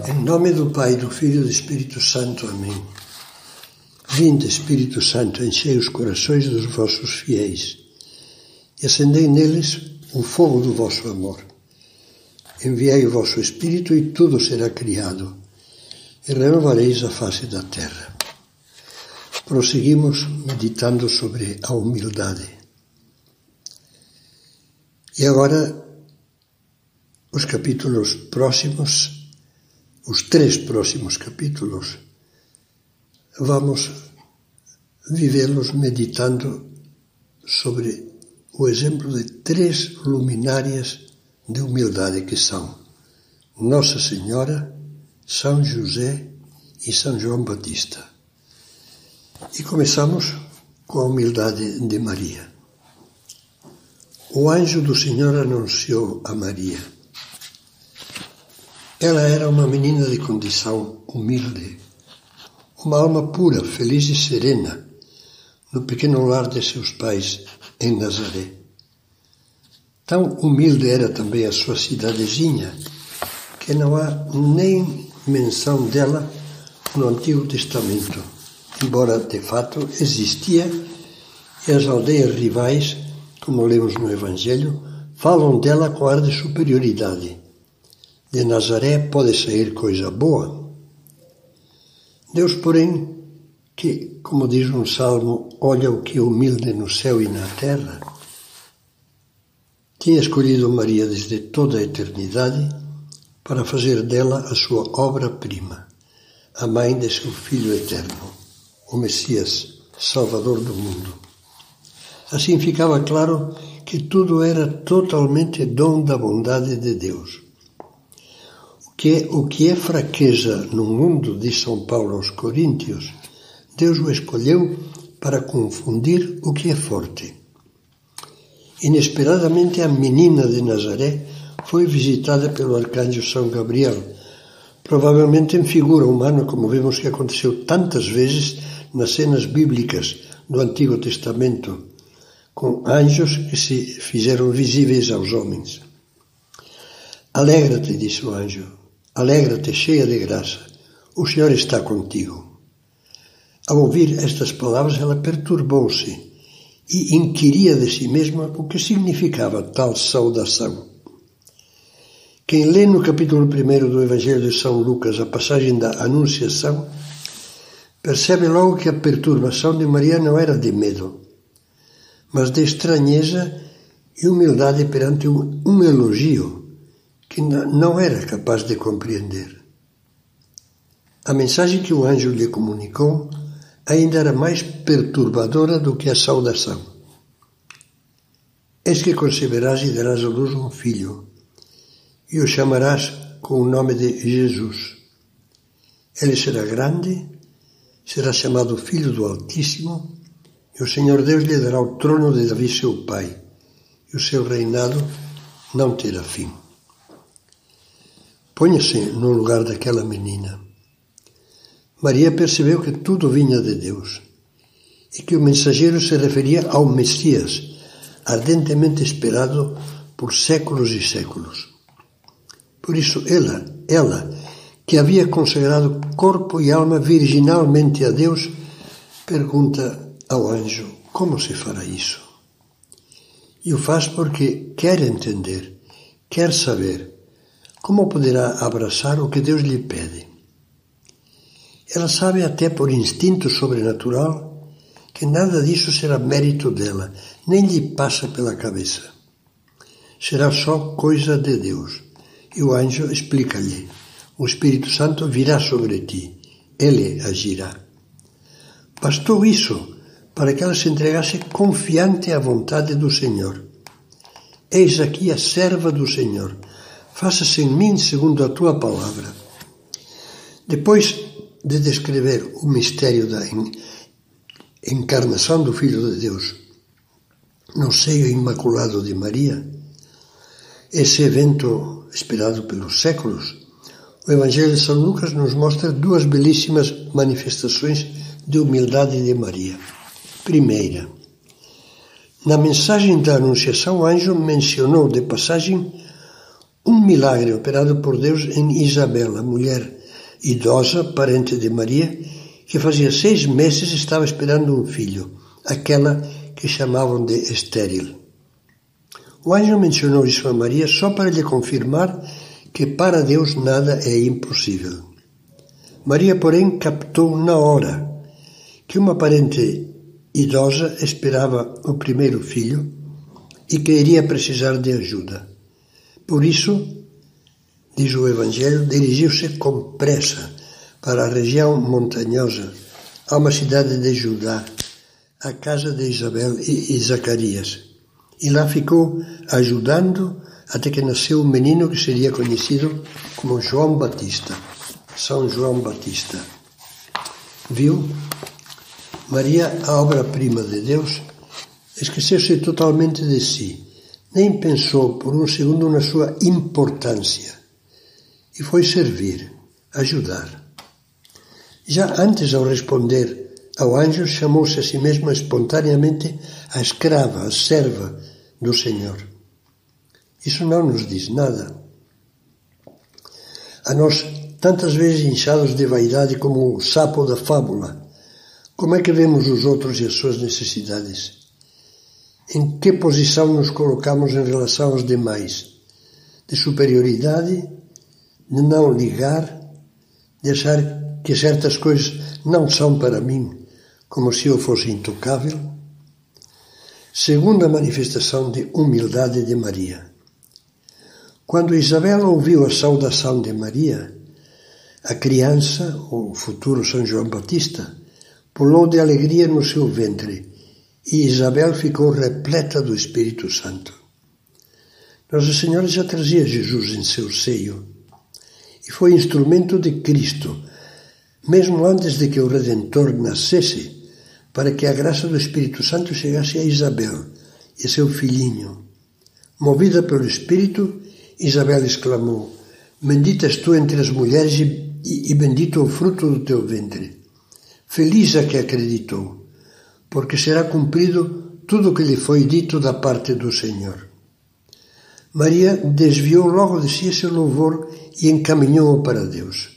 Em nome do Pai, do Filho e do Espírito Santo. Amém. Vinde, Espírito Santo, enchei os corações dos vossos fiéis e acendei neles o fogo do vosso amor. Enviai o vosso Espírito e tudo será criado e renovareis a face da terra. Prosseguimos meditando sobre a humildade. E agora, os capítulos próximos, os três próximos capítulos, vamos vivê-los meditando sobre o exemplo de três luminárias de humildade que são Nossa Senhora, São José e São João Batista. E começamos com a humildade de Maria. O anjo do Senhor anunciou a Maria. Ela era uma menina de condição humilde, uma alma pura, feliz e serena, no pequeno lar de seus pais em Nazaré. Tão humilde era também a sua cidadezinha que não há nem menção dela no Antigo Testamento, embora de fato existia e as aldeias rivais, como lemos no Evangelho, falam dela com ar de superioridade. De Nazaré pode sair coisa boa. Deus, porém, que, como diz um salmo, olha o que é humilde no céu e na terra, tinha escolhido Maria desde toda a eternidade para fazer dela a sua obra-prima, a mãe de seu Filho eterno, o Messias, Salvador do mundo. Assim ficava claro que tudo era totalmente dom da bondade de Deus. Que, o que é fraqueza no mundo, diz São Paulo aos Coríntios, Deus o escolheu para confundir o que é forte. Inesperadamente, a menina de Nazaré foi visitada pelo arcanjo São Gabriel, provavelmente em figura humana, como vemos que aconteceu tantas vezes nas cenas bíblicas do Antigo Testamento, com anjos que se fizeram visíveis aos homens. Alegra-te, disse o anjo, alegra-te, cheia de graça, o Senhor está contigo. Ao ouvir estas palavras, ela perturbou-se e inquiria de si mesma o que significava tal saudação. Quem lê no capítulo 1 do Evangelho de São Lucas a passagem da Anunciação, percebe logo que a perturbação de Maria não era de medo, mas de estranheza e humildade perante um, um elogio que não era capaz de compreender. A mensagem que o anjo lhe comunicou ainda era mais perturbadora do que a saudação. Eis que conceberás e darás à luz um filho, e o chamarás com o nome de Jesus. Ele será grande, será chamado Filho do Altíssimo, e o Senhor Deus lhe dará o trono de Davi seu pai, e o seu reinado não terá fim. Ponha-se no lugar daquela menina. Maria percebeu que tudo vinha de Deus e que o mensageiro se referia ao Messias, ardentemente esperado por séculos e séculos. Por isso, ela, ela, que havia consagrado corpo e alma virginalmente a Deus, pergunta ao anjo: como se fará isso? E o faz porque quer entender, quer saber como poderá abraçar o que Deus lhe pede. Ela sabe até por instinto sobrenatural que nada disso será mérito dela, nem lhe passa pela cabeça. Será só coisa de Deus. E o anjo explica-lhe: O Espírito Santo virá sobre ti, ele agirá. Bastou isso para que ela se entregasse confiante à vontade do Senhor. Eis aqui a serva do Senhor, faça-se em mim segundo a tua palavra. Depois de descrever o mistério da encarnação do Filho de Deus no seio imaculado de Maria, esse evento esperado pelos séculos, o Evangelho de São Lucas nos mostra duas belíssimas manifestações de humildade de Maria. Primeira, na mensagem da Anunciação, o anjo mencionou de passagem um milagre operado por Deus em Isabel, a mulher idosa, parente de Maria, que fazia seis meses estava esperando um filho, aquela que chamavam de estéril. O anjo mencionou isso a Maria só para lhe confirmar que para Deus nada é impossível. Maria, porém, captou na hora que uma parente idosa esperava o primeiro filho e que iria precisar de ajuda. Por isso, diz o Evangelho, dirigiu-se com pressa para a região montanhosa, a uma cidade de Judá, a casa de Isabel e Zacarias. E lá ficou ajudando até que nasceu um menino que seria conhecido como João Batista, São João Batista. Viu? Maria, a obra-prima de Deus, esqueceu-se totalmente de si nem pensou por um segundo na sua importância e foi servir, ajudar. Já antes, ao responder ao anjo, chamou-se a si mesma espontaneamente a escrava, a serva do Senhor. Isso não nos diz nada. A nós, tantas vezes inchados de vaidade como o sapo da fábula, como é que vemos os outros e as suas necessidades? Em que posição nos colocamos em relação aos demais? De superioridade, de não ligar, de achar que certas coisas não são para mim, como se eu fosse intocável? Segunda manifestação de humildade de Maria. Quando Isabel ouviu a saudação de Maria, a criança, o futuro São João Batista, pulou de alegria no seu ventre e Isabel ficou repleta do Espírito Santo. Nossa Senhora já trazia Jesus em seu seio e foi instrumento de Cristo, mesmo antes de que o Redentor nascesse, para que a graça do Espírito Santo chegasse a Isabel e seu filhinho. Movida pelo Espírito, Isabel exclamou: Bendita és tu entre as mulheres e, e bendito o fruto do teu ventre. Feliz a que acreditou porque será cumprido tudo o que lhe foi dito da parte do Senhor. Maria desviou logo de si esse louvor e encaminhou-o para Deus.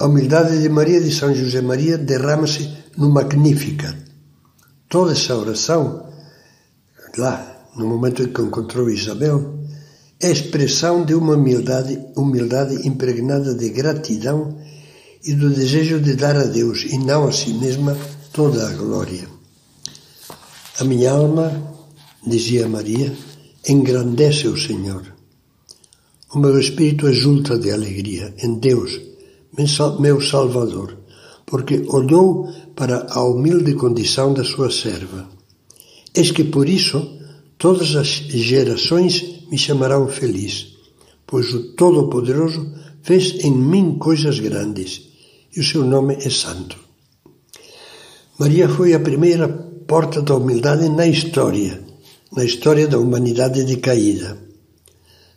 A humildade de Maria de São José Maria derrama-se no Magnífica. Toda essa oração, lá, no momento em que encontrou Isabel, é expressão de uma humildade, humildade impregnada de gratidão e do desejo de dar a Deus e não a si mesma toda a glória. A minha alma, dizia Maria, engrandece o Senhor. O meu espírito exulta de alegria em Deus, meu Salvador, porque olhou para a humilde condição da sua serva. Eis que por isso todas as gerações me chamarão feliz, pois o Todo-Poderoso fez em mim coisas grandes, e o seu nome é santo. Maria foi a primeira porta da humildade na história, na história da humanidade decaída.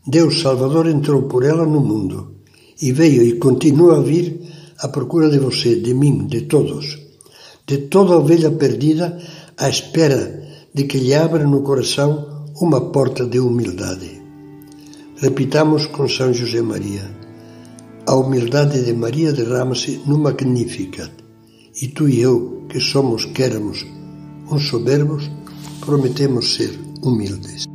Deus Salvador entrou por ela no mundo e veio e continua a vir à procura de você, de mim, de todos, de toda ovelha perdida à espera de que lhe abra no coração uma porta de humildade. Repitamos com São José Maria. A humildade de Maria derrama-se no Magnificat e tu e eu, que somos, que éramos uns soberbos, prometemos ser humildes.